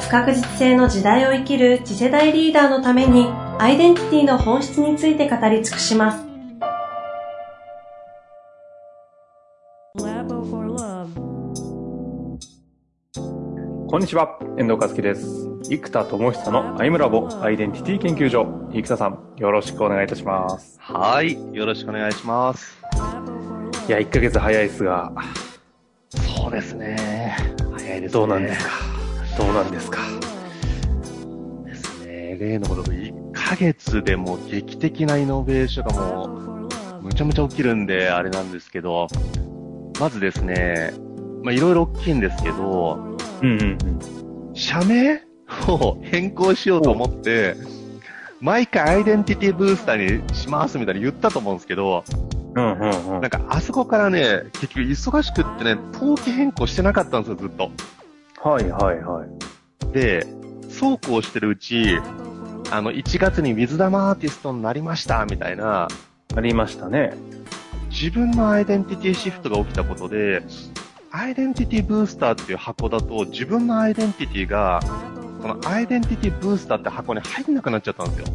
不確実性の時代を生きる次世代リーダーのためにアイデンティティの本質について語り尽くします Labo for Love こんにちは、遠藤和樹です。生田智久のアイムラボアイデンティティ研究所。生田さん、よろしくお願いいたします。はい。よろしくお願いします。いや、1ヶ月早いですが、そうですね。早いですね。どうなんですか？どうなんですか？ですね。例のごとく1ヶ月でも劇的なイノベーションがもう、むちゃむちゃ起きるんで、あれなんですけど、まずですね、まあ、いろいろ大きいんですけど、うんうんうん。社名を変更しようと思って、毎回アイデンティティブースターにしますみたいに言ったと思うんですけど、うんうんうんなんかあそこからね、結局忙しくってね、登記変更してなかったんですよ、ずっと。はいはいはい。で、そうこうしてるうち、あの、1月に水玉アーティストになりました、みたいな、ありましたね。自分のアイデンティティシフトが起きたことで、アイデンティティブースターっていう箱だと、自分のアイデンティティが、このアイデンティティブースターって箱に入んなくなっちゃったんですよ。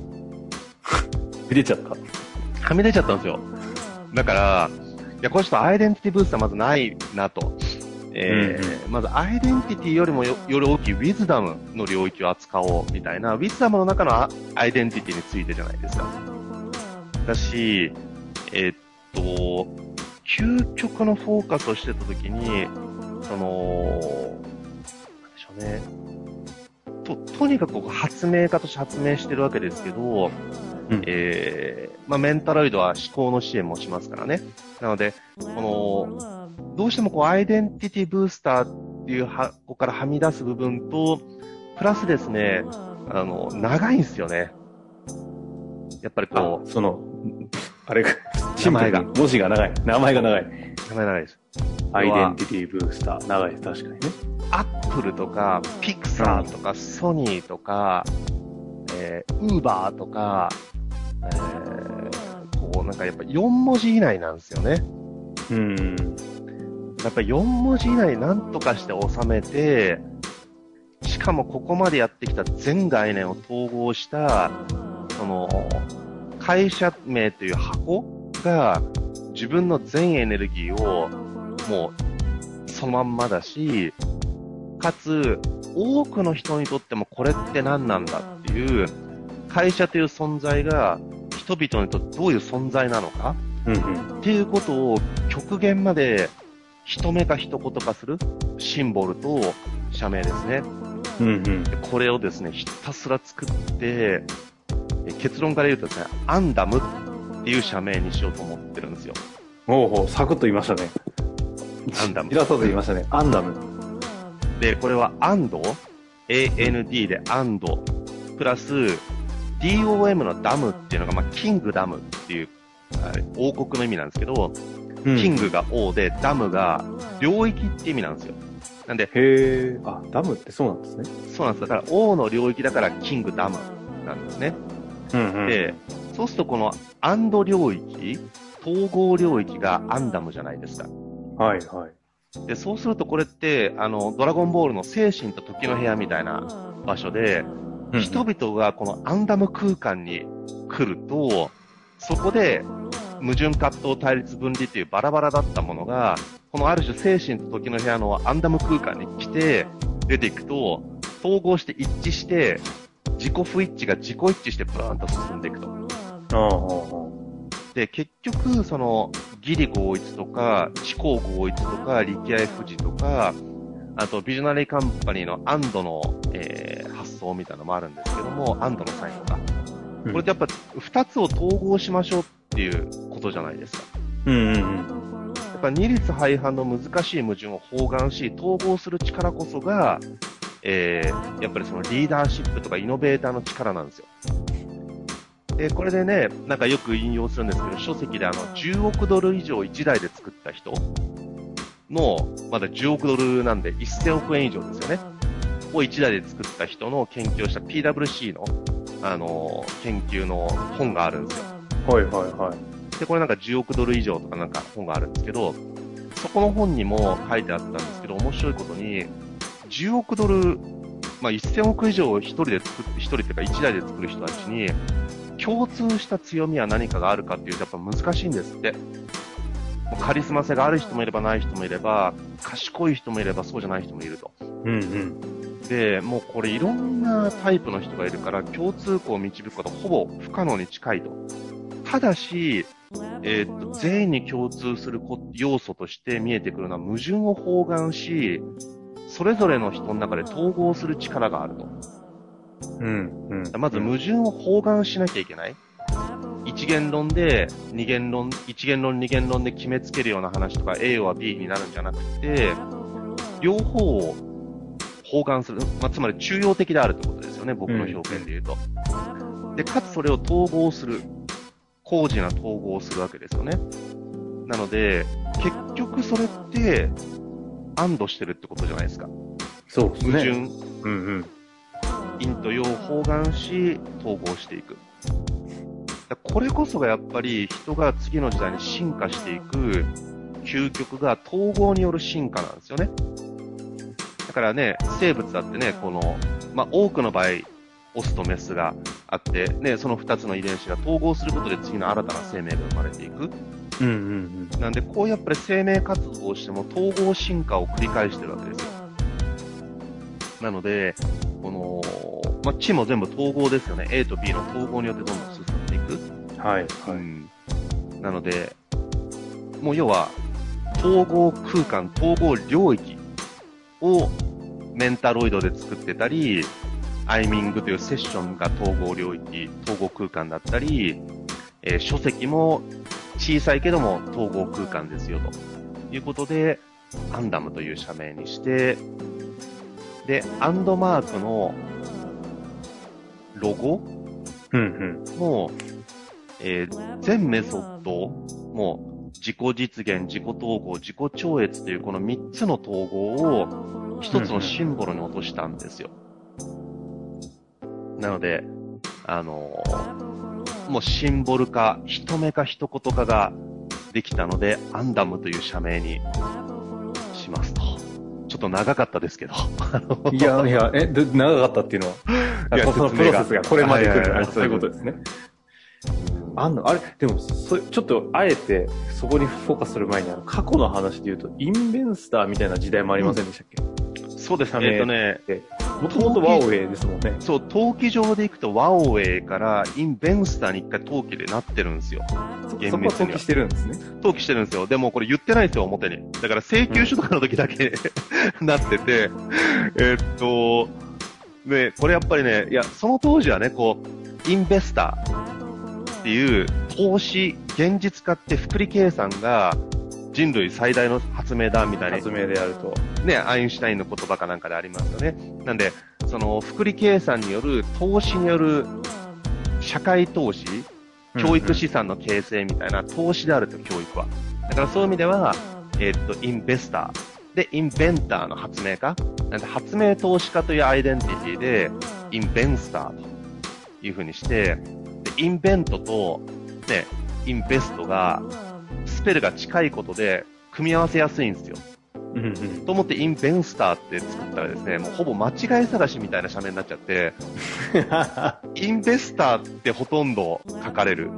入れちゃった？はみ出ちゃったんですよ。だから、いや、これちょっとアイデンティティブースターまずないなと。えーまずアイデンティティよりもよより大きいウィズダムの領域を扱おうみたいな、ウィズダムの中のアアイデンティティについてじゃないですか。だし、えーっと、究極のフォーカスをしてたときに、その、なんでしょうね。と、とにかく発明家として発明してるわけですけど、うんえーまあ、メンタロイドは思考の支援もしますからね。なので、この、どうしてもこう、アイデンティティブースターっていう箱からはみ出す部分と、プラスですね、あの、長いんですよね。やっぱりあこ、その、あれが、名前が文字が長い。名前が長い。う、名前長いです。アイデンティティブースター。長いです、確かにね。アップルとか、ピクサーとか、ソニーとか、えー、ウーバーとか、えー、こう、なんかやっぱ4文字以内なんですよね。うん。やっぱり4文字以内に何とかして収めて、しかもここまでやってきた全概念を統合した、その、会社名という箱が自分の全エネルギーをもうそのまんまだし、かつ多くの人にとってもこれって何なんだっていう会社という存在が人々にとってどういう存在なのかうんうん。っていうことを極限まで一目か一言化するシンボルと社名ですね。うんうん。でこれをですね、ひたすら作って、え結論から言うとですね、アンダムっていう社名にしようと思ってるんですよ。おうほう、サクッと言いましたね。アンダム平さず言いましたね。アンダム。で、これはアンド AND でアンドプラス DOM のダムっていうのが、まあ、キングダムっていうあ王国の意味なんですけど、キングが王でダムが領域って意味なんですよ。なんで、へえ。あ、ダムってそうなんですね。そうなんです。だから王の領域だからキングダムなんですね。うんうん。で、そうするとこのアンド領域、統合領域がアンダムじゃないですか。はいはい。で、そうするとこれって、あの、ドラゴンボールの精神と時の部屋みたいな場所で、人々がこのアンダム空間に来ると、そこで矛盾葛藤対立分離というバラバラだったものが、このある種精神と時の部屋のアンダム空間に来て、出ていくと、統合して一致して、自己不一致が自己一致してブーンと進んでいくと。で、結局、その、義理合一とか、知行合一とか、力合富士とか、あと、ビジョナリーカンパニーのアンドの、えー発想みたいなのもあるんですけども、アンドのサインとか。うんこれってやっぱ、二つを統合しましょうっていうことじゃないですか。うんうんうん。やっぱ二律背反の難しい矛盾を包含し、統合する力こそが、えー、やっぱりそのリーダーシップとかイノベーターの力なんですよ。で、これでね、なんかよく引用するんですけど、書籍であの、10億ドル以上1台で作った人の、まだ10億ドルなんで1000億円以上ですよね。を1台で作った人の研究をした PWC の、あのー研究の本があるんですよ。はいはいはい。で、これなんか10億ドル以上とかなんか本があるんですけど、そこの本にも書いてあったんですけど、面白いことに、10億ドル、まあ、1000億以上を一人で作って、一人っていうか1台で作る人たちに、共通した強みは何かがあるかっていうとやっぱ難しいんですって。カリスマ性がある人もいればない人もいれば、賢い人もいればそうじゃない人もいると。うんうん。で、もうこれいろんなタイプの人がいるから、共通項を導くことはほぼ不可能に近いと。ただし、えーっと、全員に共通するこ要素として見えてくるのは矛盾を包含し、それぞれの人の中で統合する力があると。うんうん。まず矛盾を包含しなきゃいけない。一元論で、二元論、一元論、二元論で決めつけるような話とか A は B になるんじゃなくて、両方を包含する。まあ、つまり中庸的であるってことですよね、僕の表現で言うと。で、かつそれを統合する。高次な統合をするわけですよね。なので、結局それって、安堵してるってことじゃないですか。そうです矛盾、ね。うんうん。陰と陽を包含し、統合していく。だこれこそがやっぱり人が次の時代に進化していく究極が統合による進化なんですよね。だからね、生物だってね、この、まあ、多くの場合、オスとメスがあって、ね、その二つの遺伝子が統合することで次の新たな生命が生まれていく。うんうんなんで、こうやっぱり生命活動をしても統合進化を繰り返してるわけですよ。なので、この、まあ、地も全部統合ですよね。A と B の統合によってどんどん進んでいく。うん。はい。はい。うん。なので、もう要は、統合空間、統合領域をメンタロイドで作ってたり、アイミングというセッションが統合領域、統合空間だったり、えー書籍も小さいけども統合空間ですよということで、アンダムという社名にして、で、アンドマークのロゴ。も、えー全メソッドをもう自己実現、自己統合、自己超越というこの3つの統合を一つのシンボルに落としたんですよ。なので、あのーもうシンボル化、一目か一言化ができたので、アンダムという社名にしますと。ちょっと長かったですけど。いやいや、え、で長かったっていうのは、そのプロセスがこれまで来るはいそういうことですね。あんのあれ、でも、そちょっと、あえて、そこにフォーカスする前に、過去の話で言うと、インベンスターみたいな時代もありませんでしたっけ、そうです社名えっとね、もともとワオウェイですもんね。そう、登記上で行くとワオウェイからインベンスターに一回登記でなってるんですよ。そ厳密にはそこは登記してるんですね。登記してるんですよ。でもこれ言ってないんですよ、表に。だから請求書とかの時だけ、なってて、えっと、ね、これやっぱりね、いや、その当時はね、こう、インベスターっていう投資、現実化って複利計算が人類最大の発明だみたいな発明であると。ね、アインシュタインの言葉かなんかでありますよね。なんで、その、複利計算による、投資による社会投資、教育資産の形成みたいな投資であると、教育は。だからそういう意味では、えーっと、インベスター。で、インベンターの発明家。なんで、発明投資家というアイデンティティで、インベンスターというふうにして、でインベントと、ね、インベストが、スペルが近いことで、組み合わせやすいんですよ。うんうん。と思ってインベンスターって作ったらですね、もうほぼ間違い探しみたいな社名になっちゃって、インベスターってほとんど書かれる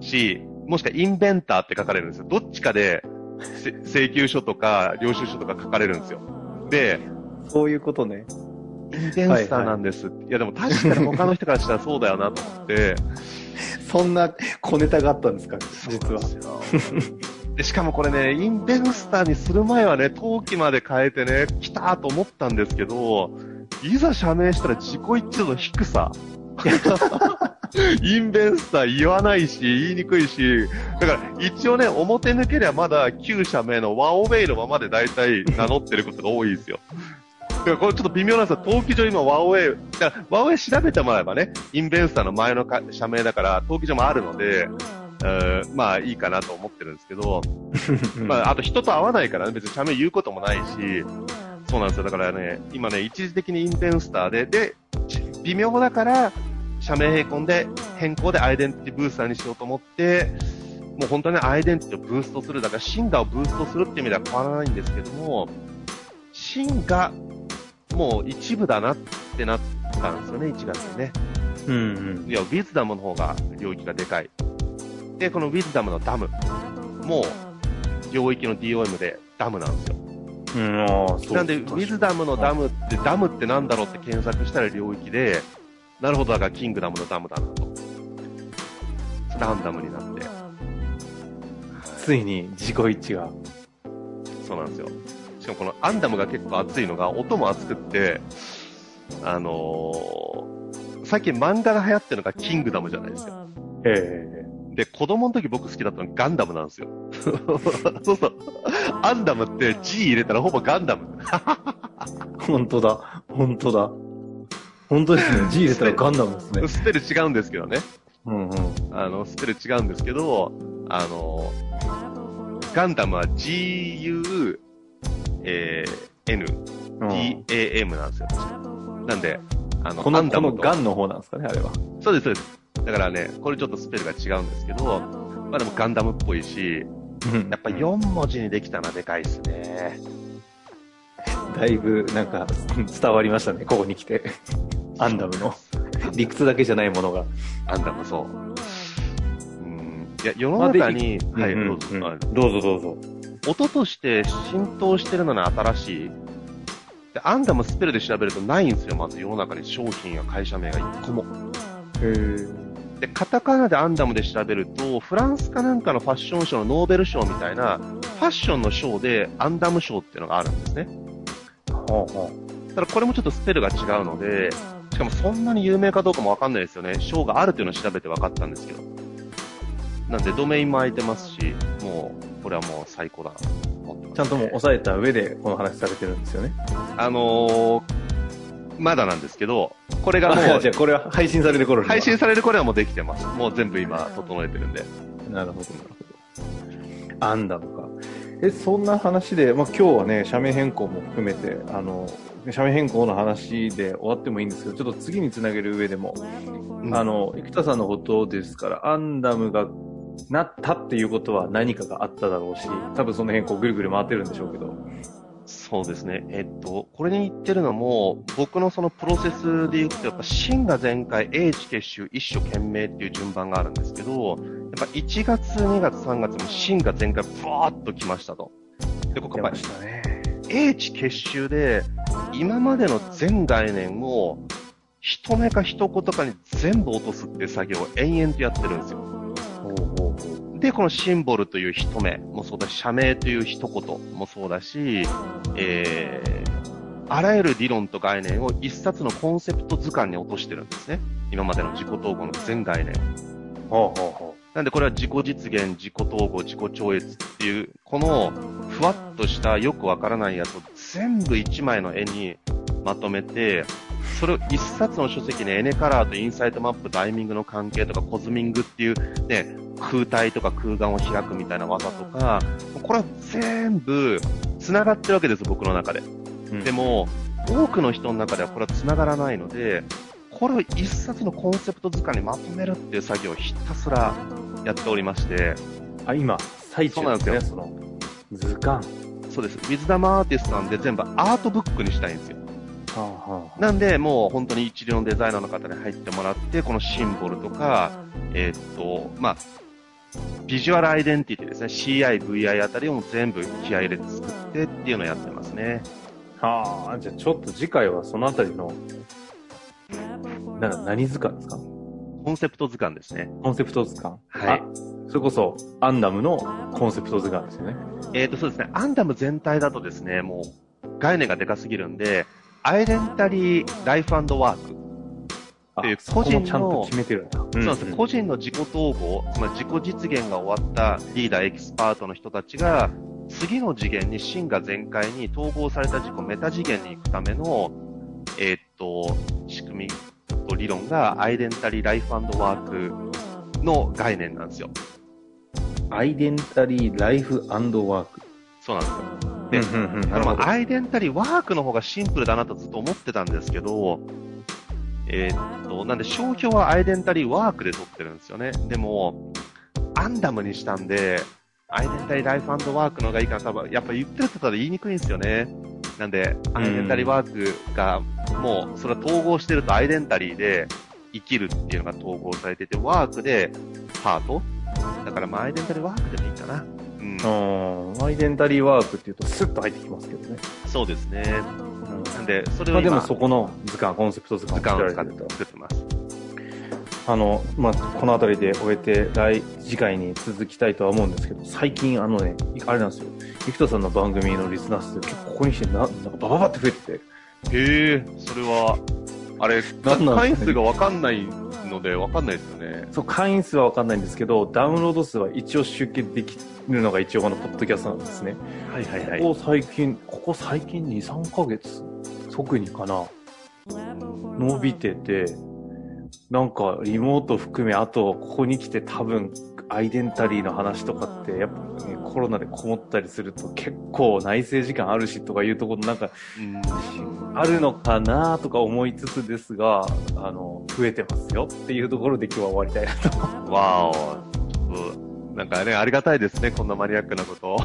し、もしくはインベンターって書かれるんですよ。どっちかでせ 請求書とか領収書とか書かれるんですよ。で、そういうことね。インベンスターなんです。いやでも確かに他の人からしたらそうだよなと思って、そんな小ネタがあったんですか？実は。で、しかもこれね、インベンスターにする前はね、登記まで変えてね、来たーと思ったんですけど、いざ社名したら自己一致度の低さ。インベンスター言わないし、言いにくいし、だから一応ね、表抜けりゃまだ旧社名のワオウェイのままで大体名乗ってることが多いですよ。これちょっと微妙なんですよ。登記上今、ワオエイ、だからワオエイ調べてもらえばね、インベンスターの前のか社名だから、登記上もあるので、えーまあいいかなと思ってるんですけど、まああと人と会わないからね、別に社名言うこともないし、そうなんですよ。だからね、今ね、一時的にインベンスターで、で、ち微妙だから、社名変更で、変更でアイデンティティブースターにしようと思って、もう本当にアイデンティティをブーストする、だからシンガをブーストするっていう意味では変わらないんですけども、シンがもう一部だなってなったんですよね、1月にね。うんうん。いや、ウィズダムの方が領域がでかい。で、このウィズダムのダムも領域の DOM でダムなんですよ。うん、ああ、そうなんで、ウィズダムのダムって、ダムってなんだろうって検索したら領域で、なるほど、だからキングダムのダムだなと。ランダムになって。ついに自己一致が。そうなんですよ。しかもこのアンダムが結構熱いのが、音も熱くって、あのー、最近漫画が流行ってるのがキングダムじゃないですか。えで、子供の時僕好きだったのガンダムなんですよ。そうそう。アンダムって G 入れたらほぼガンダム。え 本当だ。本当だ。本当ですね。G 入れたらガンダムですね。スペル違うんですけどね。うんうん。あの、スペル違うんですけど、あの、ガンダムは GU、えー、N、うん DAM なんですよ。なんで、あの、この、このアンダムとガンの方なんですかね、あれは。そうです、そうです。だからね、これちょっとスペルが違うんですけど、まあでもガンダムっぽいし、うんやっぱ4文字にできたのはでかいですね。だいぶ、なんか、伝わりましたね、ここに来て。アンダムの。理屈だけじゃないものが。アンダムそう。うん。いや、世の中に、はい、うんどうぞ。どうぞどうぞ。音として浸透してるのは新しい。で、アンダムスペルで調べるとないんですよ、まず世の中に商品や会社名が1個も。へえ。で、カタカナでアンダムで調べると、フランスかなんかのファッション賞のノーベル賞みたいな、ファッションの賞でアンダム賞っていうのがあるんですね。ほうほただこれもちょっとスペルが違うので、しかもそんなに有名かどうかもわかんないですよね。賞があるっていうのを調べて分かったんですけど。なんでドメインも空いてますし、もう、これはもう最高だなと思ってます、う。ちゃんともう抑えた上で、この話されてるんですよね。あのー、まだなんですけど、これがもあじゃこれは配信される頃配信される頃はもうできてます。もう全部今整えてるんで。なるほど、なるほど。アンダムか。え、そんな話で、まあ、今日はね、社名変更も含めて、あの、社名変更の話で終わってもいいんですけど、ちょっと次につなげる上でも、あの、生田さんのことですから、アンダムがなったっていうことは何かがあっただろうし、多分その辺こうぐるぐる回ってるんでしょうけど。そうですね。えっと、これに言ってるのも、僕のそのプロセスで言うと、やっぱ真が全開、英知結集、一所懸命っていう順番があるんですけど、やっぱ1月、2月、3月も真が全開、ブワーッと来ましたと。で、ここやっぱたね。英知結集で、今までの全概念を、一目か一言かに全部落とすっていう作業を延々とやってるんですよ。で、このシンボルという一目もそうだし、社名という一言もそうだし、えー、あらゆる理論と概念を一冊のコンセプト図鑑に落としてるんですね。今までの自己統合の全概念を。ほうほうほなんでこれは自己実現、自己統合、自己超越っていう、このふわっとしたよくわからないやつを全部一枚の絵にまとめて、それを一冊の書籍にエネカラーとインサイトマップ、タイミングの関係とかコズミングっていうね、空体とか空間を開くみたいな技とか、これは全部繋がってるわけです、僕の中で。う。うんで、も、多くの人の中ではこれは繋がらないので、これを一冊のコンセプト図鑑にまとめるっていう作業をひたすらやっておりまして、あ、今、最中ですね、その、図鑑。そうです。ウィズダムアーティストなんで全部アートブックにしたいんですよ。なんで、もう本当に一流のデザイナーの方に入ってもらって、このシンボルとか、えーっと、まあ、ビジュアルアイデンティティですね。CI、VI あたりを全部気合い入れて作ってっていうのをやってますね。はあ、じゃあちょっと次回はそのあたりの、な何図鑑ですか？コンセプト図鑑ですね。コンセプト図鑑。はいあ。それこそ、アンダムのコンセプト図鑑ですよね。えーっと、そうですね。アンダム全体だとですね、もう概念がでかすぎるんで、アイデンタリーライフワーク。ていう個人の。個人の自己統合、つまり自己実現が終わったリーダー、エキスパートの人たちが、次の次元に真が全開に統合された自己メタ次元に行くための、えーっと、仕組みと理論がアイデンタリーライフワークの概念なんですよ。アイデンタリーライフワーク。そうなんですよ。で、うんうんうんだからまあアイデンタリーワークの方がシンプルだなとずっと思ってたんですけど、えーっと、なんで商標はアイデンタリーワークで取ってるんですよね。でも、アンダムにしたんで、アイデンタリーライフワークの方がいいかな、多分、やっぱ言ってるって言ったら言いにくいんですよね。なんで、アイデンタリーワークが、もう、それは統合してるとアイデンタリーで生きるっていうのが統合されてて、ワークでパートだからまあアイデンタリーワークでもいいかな。うん。うん。アイデンタリーワークっていうとスッと入ってきますけどね。そうですね。で、それまあでを今、もそこの図鑑、コンセプト図鑑時間を使って作ってます。あの、まあ、この辺りで終えて、来、次回に続きたいとは思うんですけど、最近あのね、あれなんですよ。生田さんの番組のリスナー数、結構ここに来てな、なんかバババって増えてて、へえ、それは、あれ、なんなん会員数がわかんないので、わかんないですよね。そう、会員数はわかんないんですけど、ダウンロード数は一応集計できるのが一応このポッドキャストなんですね。はいはいここ最近、ここ最近2、3ヶ月、特にかな、伸びてて、なんかリモート含め、あとここに来て多分アイデンタリーの話とかって、やっぱ、ね、コロナでこもったりすると結構内政時間あるしとかいうところなんかうん。あるのかなとか思いつつですが、あの、増えてますよっていうところで今日は終わりたいなと。わお。なんかね、ありがたいですね、こんなマニアックなことを。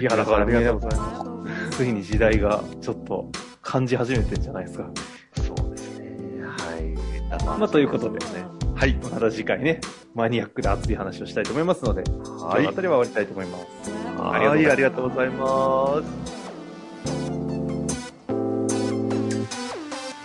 いや、だからありがねとうございます。ついに時代がちょっと感じ始めてんじゃないですか。そうですね。はい。まあ、ということでね、はい。また次回ね、マニアックで熱い話をしたいと思いますので、今日はいのあたりは終わりたいと思います。はい、ありがとうございます。